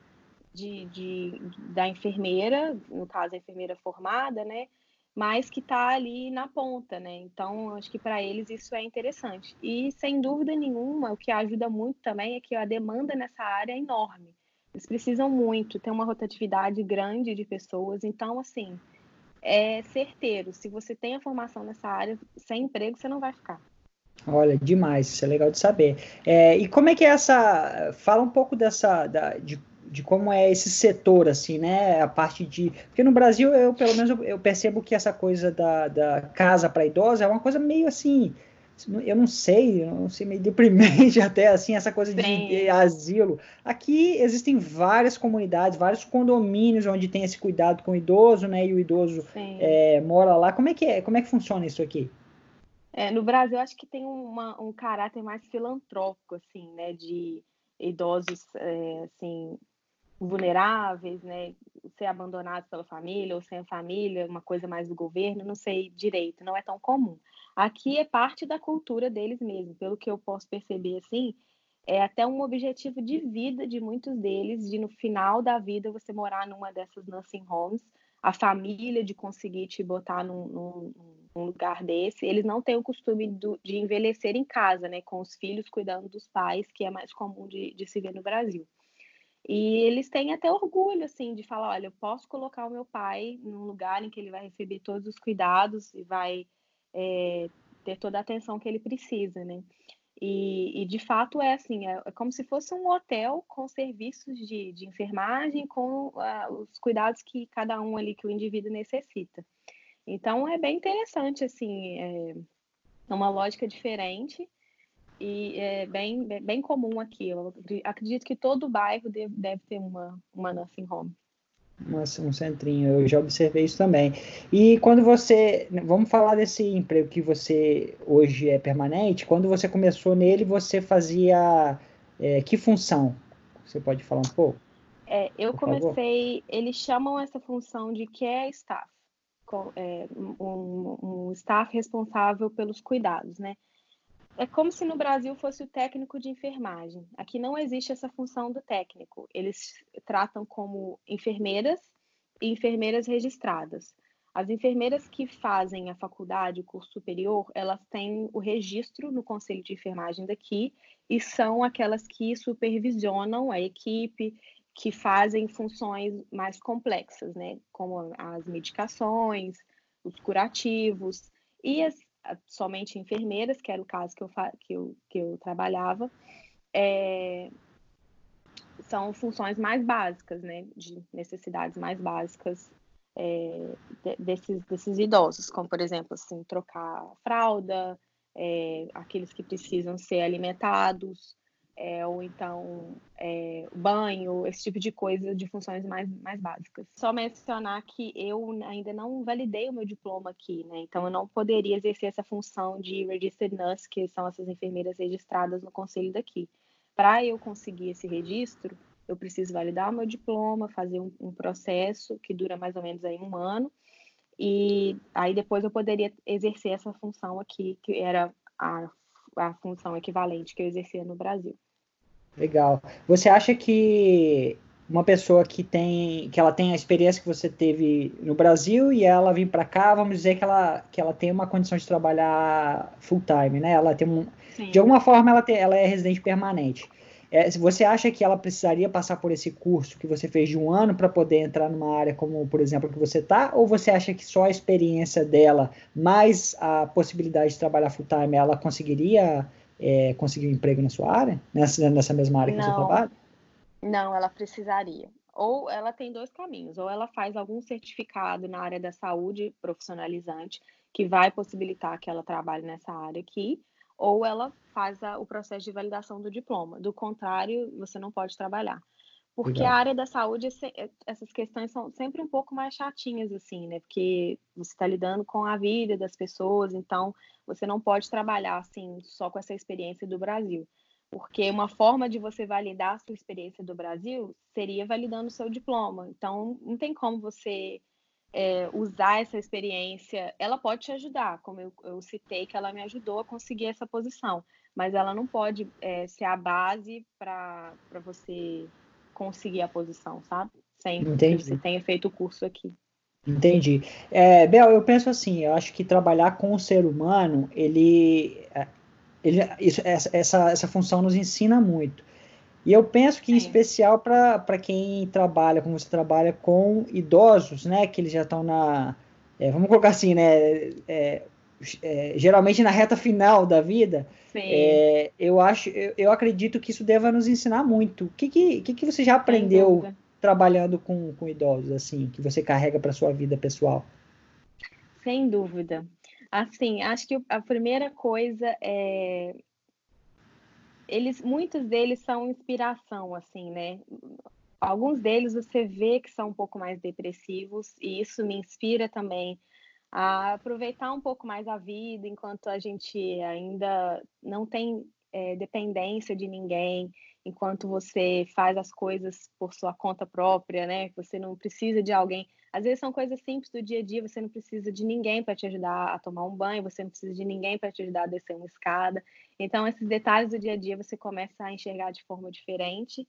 de, de, da enfermeira, no caso, a enfermeira formada, né? Mas que está ali na ponta, né? Então, acho que para eles isso é interessante. E, sem dúvida nenhuma, o que ajuda muito também é que a demanda nessa área é enorme. Eles precisam muito, tem uma rotatividade grande de pessoas, então, assim, é certeiro. Se você tem a formação nessa área, sem emprego, você não vai ficar. Olha, demais, isso é legal de saber. É, e como é que é essa. Fala um pouco dessa. Da, de, de como é esse setor, assim, né? A parte de. Porque no Brasil, eu, pelo menos, eu percebo que essa coisa da, da casa para idosa é uma coisa meio assim eu não sei, eu não sei, meio deprimente até, assim, essa coisa de, de, asilo. Aqui existem várias comunidades, vários condomínios onde tem esse cuidado com o idoso, né, e o idoso é, mora lá. Como é que é, como é que funciona isso aqui? É, no Brasil, acho que tem uma, um caráter mais filantrópico, assim, né, de idosos, é, assim, vulneráveis, né, ser abandonados pela família ou sem a família, uma coisa mais do governo, não sei direito, não é tão comum. Aqui é parte da cultura deles mesmo, pelo que eu posso perceber assim, é até um objetivo de vida de muitos deles, de no final da vida você morar numa dessas nursing homes, a família de conseguir te botar num, num, num lugar desse, eles não têm o costume do, de envelhecer em casa, né, com os filhos cuidando dos pais, que é mais comum de, de se ver no Brasil. E eles têm até orgulho, assim, de falar, olha, eu posso colocar o meu pai num lugar em que ele vai receber todos os cuidados e vai é, ter toda a atenção que ele precisa, né? E, e de fato é assim, é, é, como se fosse um hotel com serviços de, de enfermagem, com uh, os cuidados que cada um ali que o indivíduo necessita. Então é bem interessante, assim, é, é uma lógica diferente e é bem, bem comum aqui. Eu acredito que todo bairro deve, deve ter uma, uma nursing home um centrinho, eu já observei isso também. E quando você, vamos falar desse emprego que você hoje é permanente, quando você começou nele, você fazia é, que função? Você pode falar um pouco? É, eu comecei, favor? eles chamam essa função de care staff, é, um, um staff responsável pelos cuidados, né? É como se no Brasil fosse o técnico de enfermagem. Aqui não existe essa função do técnico. Eles tratam como enfermeiras e enfermeiras registradas. As enfermeiras que fazem a faculdade, o curso superior, elas têm o registro no Conselho de Enfermagem daqui e são aquelas que supervisionam a equipe, que fazem funções mais complexas, né? Como as medicações, os curativos e as somente enfermeiras, que era o caso que eu, que eu, que eu trabalhava, é, são funções mais básicas, né, de necessidades mais básicas é, desses, desses idosos, como, por exemplo, assim, trocar fralda, é, aqueles que precisam ser alimentados, é, ou então é, banho, esse tipo de coisa, de funções mais, mais básicas. Só mencionar que eu ainda não validei o meu diploma aqui, né? Então eu não poderia exercer essa função de registered nurse, que são essas enfermeiras registradas no conselho daqui. Para eu conseguir esse registro, eu preciso validar o meu diploma, fazer um, um processo que dura mais ou menos aí um ano, e aí depois eu poderia exercer essa função aqui, que era a, a função equivalente que eu exercia no Brasil. Legal. Você acha que uma pessoa que tem que ela tem a experiência que você teve no Brasil e ela vir para cá, vamos dizer que ela que ela tem uma condição de trabalhar full time, né? Ela tem um, de alguma forma ela tem, ela é residente permanente. É, você acha que ela precisaria passar por esse curso que você fez de um ano para poder entrar numa área como, por exemplo, que você está? Ou você acha que só a experiência dela, mais a possibilidade de trabalhar full time, ela conseguiria é, conseguir um emprego na sua área, nessa, nessa mesma área que não, você trabalha? Não, ela precisaria. Ou ela tem dois caminhos, ou ela faz algum certificado na área da saúde profissionalizante, que vai possibilitar que ela trabalhe nessa área aqui, ou ela faz a, o processo de validação do diploma. Do contrário, você não pode trabalhar. Porque a área da saúde, é, essas questões são sempre um pouco mais chatinhas, assim, né? Porque você está lidando com a vida das pessoas, então você não pode trabalhar, assim, só com essa experiência do Brasil. Porque uma forma de você validar a sua experiência do Brasil seria validando o seu diploma. Então, não tem como você é, usar essa experiência. Ela pode te ajudar, como eu, eu, citei, que ela me ajudou a conseguir essa posição, mas ela não pode é, ser a base para você conseguir a posição, sabe? Sem Entendi. que você tenha feito o curso aqui. Entendi. É, Bel, eu penso assim, eu acho que trabalhar com o ser humano, ele, é, ele isso, essa, essa, função nos ensina muito. E eu penso que, em especial, para quem trabalha, como você trabalha com idosos, né, que eles já estão na. É, vamos colocar assim, né? É, é, geralmente na reta final da vida, é, eu acho, eu, eu, acredito que isso deva nos ensinar muito. O que, que, que, que você já aprendeu trabalhando com, com idosos, assim, que você carrega para sua vida pessoal? Sem dúvida. Assim, acho que a primeira coisa é eles, muitos deles são inspiração, assim, né? Alguns deles você vê que são um pouco mais depressivos e isso me inspira também a aproveitar um pouco mais a vida enquanto a gente ainda não tem é, dependência de ninguém, enquanto você faz as coisas por sua conta própria, né? Você não precisa de alguém. Às vezes são coisas simples do dia a dia, você não precisa de ninguém para te ajudar a tomar um banho, você não precisa de ninguém para te ajudar a descer uma escada. Então, esses detalhes do dia a dia você começa a enxergar de forma diferente.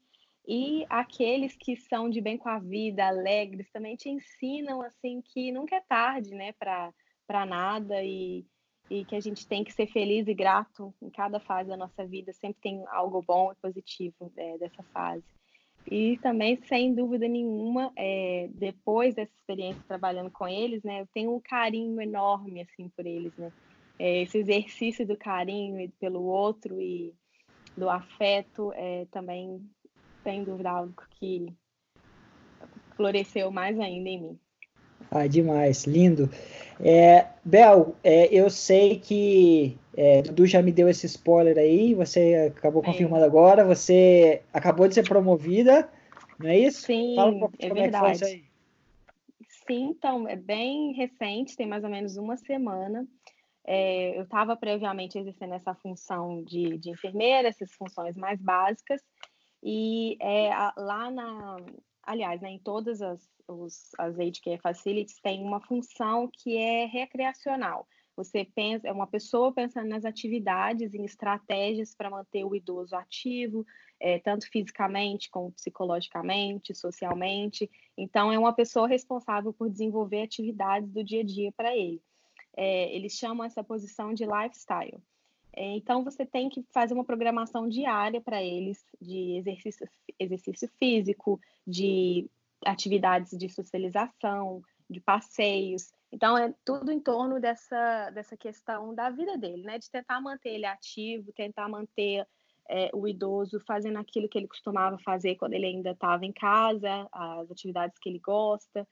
E aqueles que são de bem com a vida, alegres, também te ensinam assim que nunca é tarde, né, para nada e, e que a gente tem que ser feliz e grato em cada fase da nossa vida, sempre tem algo bom e positivo é, dessa fase. E também, sem dúvida nenhuma, é, depois dessa experiência trabalhando com eles, né, eu tenho um carinho enorme assim por eles, né? É, esse exercício do carinho pelo outro e do afeto é, também sem dúvida, algo que floresceu mais ainda em mim. Ah, demais, lindo. É, Bel, é, eu sei que é, Dudu já me deu esse spoiler aí, você acabou confirmando agora, você acabou de ser promovida, não é isso? Sim, Fala um pouco é como verdade. É que foi isso aí. Sim, então, é bem recente, tem mais ou menos uma semana. É, eu estava previamente exercendo essa função de, de enfermeira, essas funções mais básicas, e é, lá na, aliás, né, em todas as, os, as aged care facilities tem uma função que é recreacional. Você pensa, é uma pessoa pensando nas atividades, em estratégias para manter o idoso ativo, é, tanto fisicamente como psicologicamente, socialmente. Então, é uma pessoa responsável por desenvolver atividades do dia a dia para ele. É, eles chamam essa posição de lifestyle. É, então, você tem que fazer uma programação diária para eles de exercício, exercício físico, de atividades de socialização, de passeios. Então, é tudo em torno dessa, dessa questão da vida dele, né? De tentar manter ele ativo, tentar manter é, o idoso fazendo aquilo que ele costumava fazer quando ele ainda estava em casa, as atividades que ele gosta.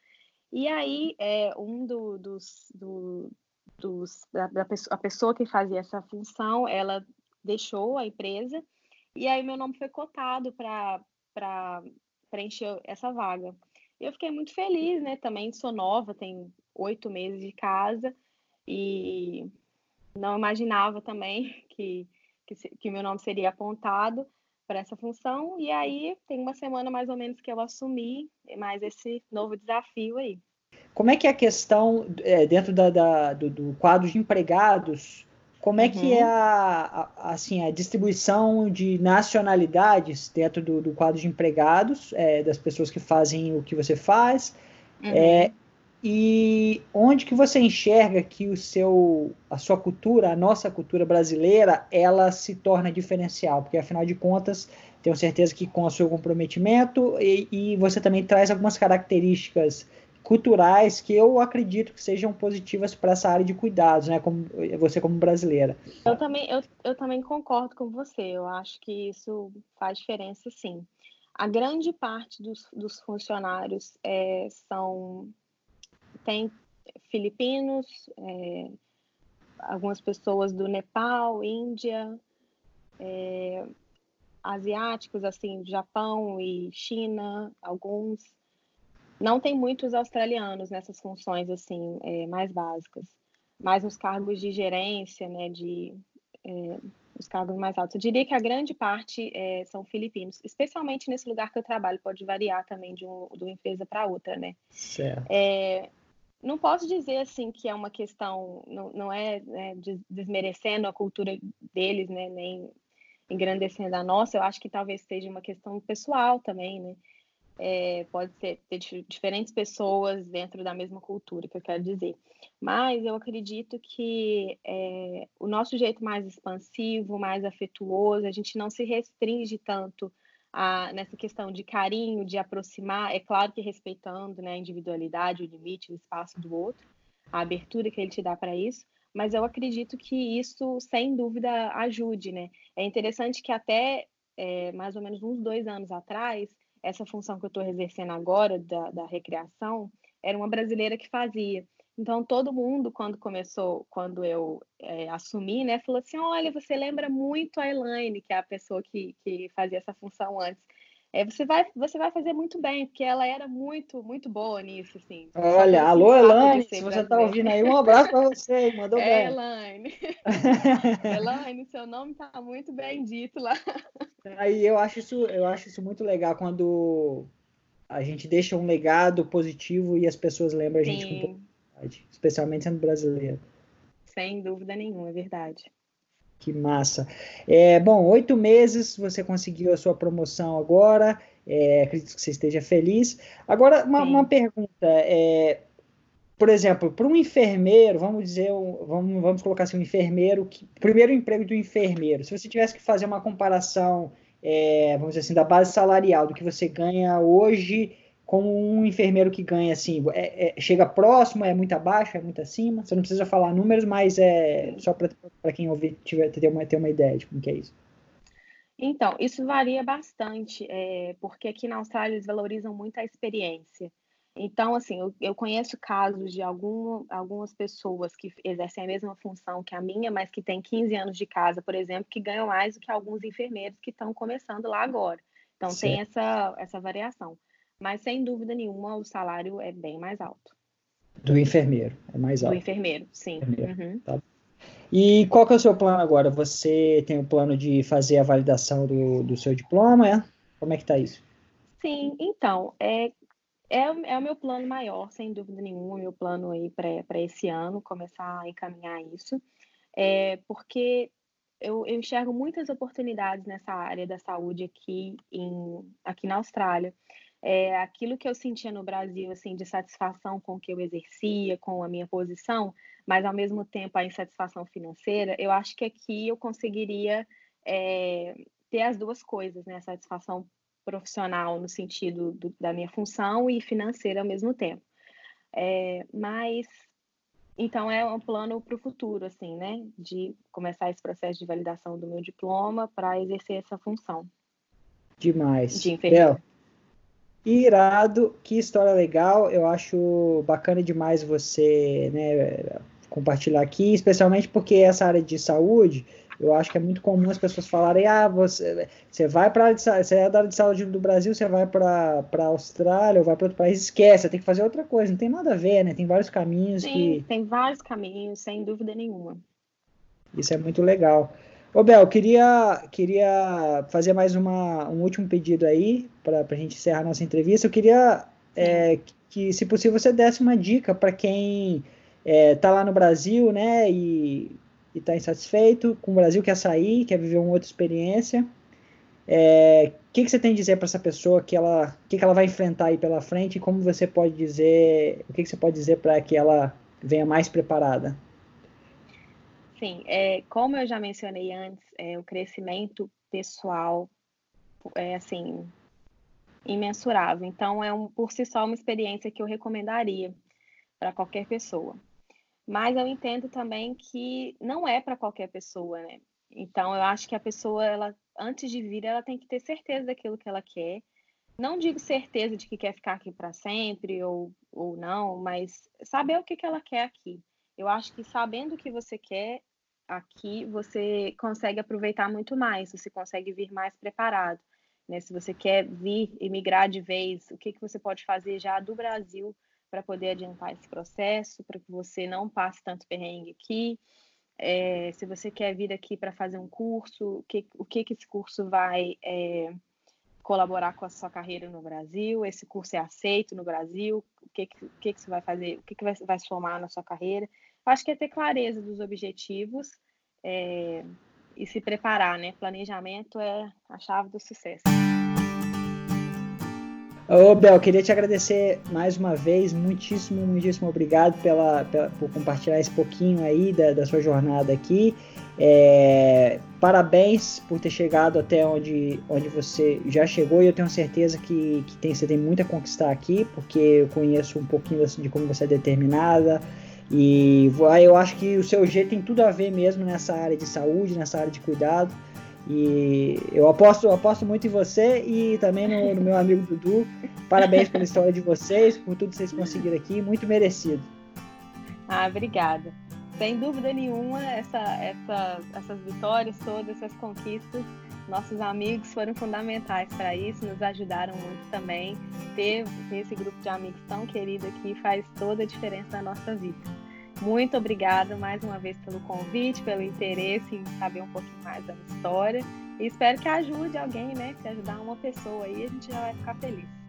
E aí, é, um do, dos, do, dos, da, da a pessoa que fazia essa função, ela deixou a empresa e aí meu nome foi cotado para preencher essa vaga. Eu fiquei muito feliz, né? Também sou nova, tenho oito meses de casa e não imaginava também que, que, que meu nome seria apontado para essa função. E aí tem uma semana mais ou menos que eu assumi mais esse novo desafio aí. Como é que é a questão é, dentro da, da do, do, quadro de empregados? Como é uhum. que é a, a, assim, a distribuição de nacionalidades dentro do, do quadro de empregados, é, das pessoas que fazem o que você faz? Uhum. É, e onde que você enxerga que o seu, a sua cultura, a nossa cultura brasileira, ela se torna diferencial? Porque afinal de contas, tenho certeza que com o seu comprometimento e, e você também traz algumas características culturais que eu acredito que sejam positivas para essa área de cuidados, né? Como você como brasileira. Eu também, eu, eu também concordo com você. Eu acho que isso faz diferença, sim. A grande parte dos, dos funcionários é, são tem filipinos, é, algumas pessoas do Nepal, Índia, é, asiáticos, assim, Japão e China, alguns não tem muitos australianos nessas funções assim é, mais básicas, mais nos cargos de gerência, né, de é, os cargos mais altos. Eu diria que a grande parte é, são filipinos, especialmente nesse lugar que eu trabalho, pode variar também de, um, de uma empresa para outra, né? Certo. É, não posso dizer assim que é uma questão, não, não é né, desmerecendo a cultura deles, né, nem engrandecendo a nossa. Eu acho que talvez seja uma questão pessoal também, né? É, pode ser, ter diferentes pessoas dentro da mesma cultura, que eu quero dizer. Mas eu acredito que é, o nosso jeito mais expansivo, mais afetuoso, a gente não se restringe tanto a, nessa questão de carinho, de aproximar, é claro que respeitando né, a individualidade, o limite, o espaço do outro, a abertura que ele te dá para isso, mas eu acredito que isso, sem dúvida, ajude, né? É interessante que até é, mais ou menos uns dois anos atrás, essa função que eu estou exercendo agora, da, da recreação, era uma brasileira que fazia. Então, todo mundo, quando começou, quando eu é, assumi, né, falou assim: olha, você lembra muito a Elaine, que é a pessoa que, que fazia essa função antes. É, você, vai, você vai fazer muito bem, porque ela era muito, muito boa nisso, assim. Olha, alô, Elaine, se você está ouvindo aí, um abraço para você, mandou é, bem. Elaine. Elaine, seu nome está muito bem dito lá. Aí eu acho isso, eu acho isso muito legal quando a gente deixa um legado positivo e as pessoas lembram a gente Sim. com possibilidade, especialmente sendo brasileiro. Sem dúvida nenhuma, é verdade. Que massa. É, bom, oito meses você conseguiu a sua promoção agora. É, acredito que você esteja feliz. Agora, uma, uma pergunta. É, por exemplo, para um enfermeiro, vamos dizer, vamos, vamos colocar assim, um enfermeiro, que, primeiro emprego do enfermeiro, se você tivesse que fazer uma comparação, é, vamos dizer assim, da base salarial, do que você ganha hoje como um enfermeiro que ganha assim, é, é, chega próximo, é muito abaixo, é muito acima. Você não precisa falar números, mas é só para quem ouvir tiver, ter, uma, ter uma ideia de como que é isso. Então, isso varia bastante, é, porque aqui na Austrália eles valorizam muito a experiência. Então, assim, eu, eu conheço casos de algum, algumas pessoas que exercem a mesma função que a minha, mas que têm 15 anos de casa, por exemplo, que ganham mais do que alguns enfermeiros que estão começando lá agora. Então, certo. tem essa, essa variação. Mas, sem dúvida nenhuma, o salário é bem mais alto. Do enfermeiro, é mais alto. Do enfermeiro, sim. Enfermeiro. Uhum. Tá. E qual que é o seu plano agora? Você tem o plano de fazer a validação do, do seu diploma, é? Como é que está isso? Sim, então, é, É, é o meu plano maior, sem dúvida nenhuma, meu plano aí para esse ano, começar a encaminhar isso, é, porque eu, eu enxergo muitas oportunidades nessa área da saúde aqui, em, aqui na Austrália. É, aquilo que eu sentia no Brasil, assim, de satisfação com o que eu exercia, com a minha posição, mas ao mesmo tempo a insatisfação financeira, eu acho que aqui eu conseguiria é, ter as duas coisas, né? A satisfação profissional no sentido do, da minha função e financeira ao mesmo tempo. É, mas então é um plano para o futuro, assim, né? De começar esse processo de validação do meu diploma para exercer essa função. Demais. De enfermeira. Irado, que história legal. Eu acho bacana demais você né, compartilhar aqui, especialmente porque essa área de saúde eu acho que é muito comum as pessoas falarem: ah, você, você vai para você é da área de saúde do Brasil, você vai para a Austrália ou vai para outro país, esquece, você tem que fazer outra coisa. Não tem nada a ver, né? Tem vários caminhos Sim, que. Tem vários caminhos, sem dúvida nenhuma. Isso é muito legal. Ô, Bel, queria, queria fazer mais uma, um último pedido aí, para a gente encerrar nossa entrevista. Eu queria é, que, se possível, você desse uma dica para quem está é, tá lá no Brasil, né, e e está insatisfeito com o Brasil, quer sair, quer viver uma outra experiência. O é, que, que você tem a dizer para essa pessoa que ela, que, que ela vai enfrentar aí pela frente e como você pode dizer, o que, que você pode dizer para que ela venha mais preparada? Sim, é, como eu já mencionei antes, é, o crescimento pessoal é assim imensurável. Então é um, por si só uma experiência que eu recomendaria para qualquer pessoa. Mas eu entendo também que não é para qualquer pessoa, né? Então eu acho que a pessoa, ela antes de vir, ela tem que ter certeza daquilo que ela quer. Não digo certeza de que quer ficar aqui para sempre ou, ou não, mas saber o que, que ela quer aqui. Eu acho que sabendo o que você quer aqui, você consegue aproveitar muito mais, você consegue vir mais preparado. Né? Se você quer vir e migrar de vez, o que, que você pode fazer já do Brasil para poder adiantar esse processo, para que você não passe tanto perrengue aqui. É, se você quer vir aqui para fazer um curso, o que, o que, que esse curso vai é, colaborar com a sua carreira no Brasil? Esse curso é aceito no Brasil? O que, que, que, que você vai fazer? O que, que vai, vai somar na sua carreira? Acho que é ter clareza dos objetivos é, e se preparar, né? Planejamento é a chave do sucesso. Ô, Bel, queria te agradecer mais uma vez, muitíssimo, muitíssimo obrigado pela, pela por compartilhar esse pouquinho aí da, da sua jornada aqui. É, parabéns por ter chegado até onde, onde você já chegou e eu tenho certeza que, que tem, você tem muito a conquistar aqui, porque eu conheço um pouquinho de como você é determinada e eu acho que o seu jeito tem tudo a ver mesmo nessa área de saúde, nessa área de cuidado. E eu aposto, aposto muito em você e também no, no meu amigo Dudu. Parabéns pela história de vocês, por tudo que vocês conseguiram aqui, muito merecido. Ah, obrigada. Sem dúvida nenhuma, essa, essa, essas vitórias todas, essas conquistas, nossos amigos foram fundamentais para isso, nos ajudaram muito também. Ter, esse grupo de amigos tão querido aqui faz toda a diferença na nossa vida. Muito obrigada mais uma vez pelo convite, pelo interesse em saber um pouquinho mais da história. E espero que ajude alguém, né? Se ajudar uma pessoa aí, a gente já vai ficar feliz.